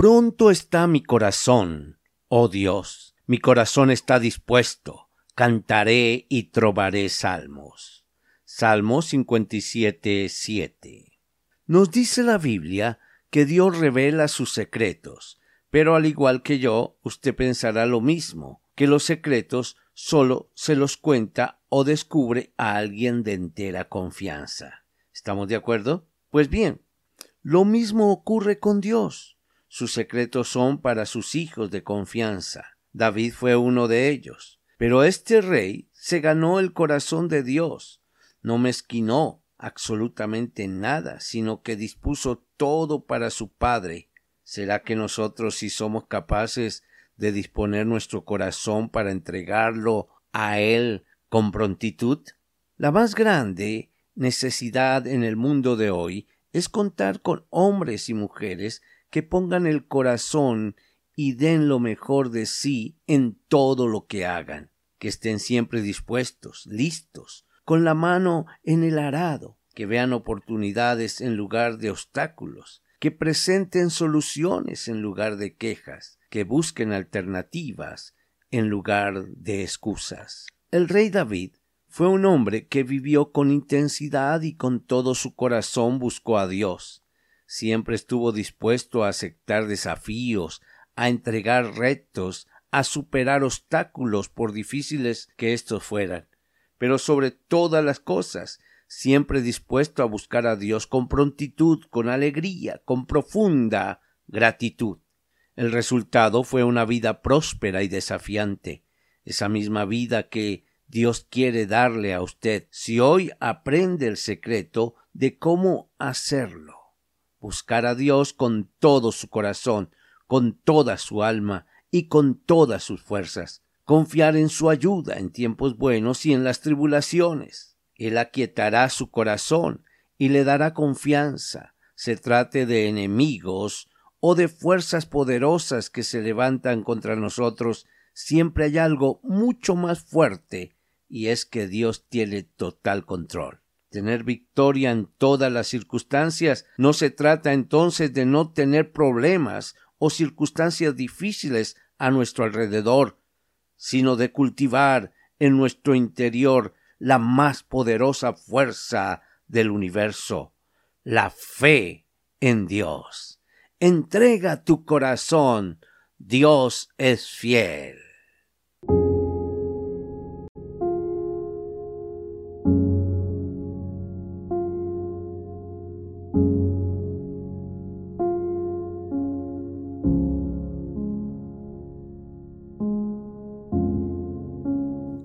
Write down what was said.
Pronto está mi corazón, oh Dios, mi corazón está dispuesto, cantaré y trovaré salmos. Salmo 57, 7. Nos dice la Biblia que Dios revela sus secretos, pero al igual que yo, usted pensará lo mismo, que los secretos solo se los cuenta o descubre a alguien de entera confianza. ¿Estamos de acuerdo? Pues bien, lo mismo ocurre con Dios. Sus secretos son para sus hijos de confianza. David fue uno de ellos. Pero este rey se ganó el corazón de Dios. No mezquinó absolutamente nada, sino que dispuso todo para su Padre. ¿Será que nosotros si somos capaces de disponer nuestro corazón para entregarlo a Él con prontitud? La más grande necesidad en el mundo de hoy es contar con hombres y mujeres que pongan el corazón y den lo mejor de sí en todo lo que hagan, que estén siempre dispuestos, listos, con la mano en el arado, que vean oportunidades en lugar de obstáculos, que presenten soluciones en lugar de quejas, que busquen alternativas en lugar de excusas. El rey David fue un hombre que vivió con intensidad y con todo su corazón buscó a Dios, siempre estuvo dispuesto a aceptar desafíos, a entregar retos, a superar obstáculos por difíciles que éstos fueran, pero sobre todas las cosas, siempre dispuesto a buscar a Dios con prontitud, con alegría, con profunda gratitud. El resultado fue una vida próspera y desafiante, esa misma vida que Dios quiere darle a usted. Si hoy aprende el secreto de cómo hacerlo buscar a Dios con todo su corazón, con toda su alma y con todas sus fuerzas, confiar en su ayuda en tiempos buenos y en las tribulaciones. Él aquietará su corazón y le dará confianza, se trate de enemigos o de fuerzas poderosas que se levantan contra nosotros, siempre hay algo mucho más fuerte, y es que Dios tiene total control tener victoria en todas las circunstancias. No se trata entonces de no tener problemas o circunstancias difíciles a nuestro alrededor, sino de cultivar en nuestro interior la más poderosa fuerza del universo, la fe en Dios. Entrega tu corazón, Dios es fiel.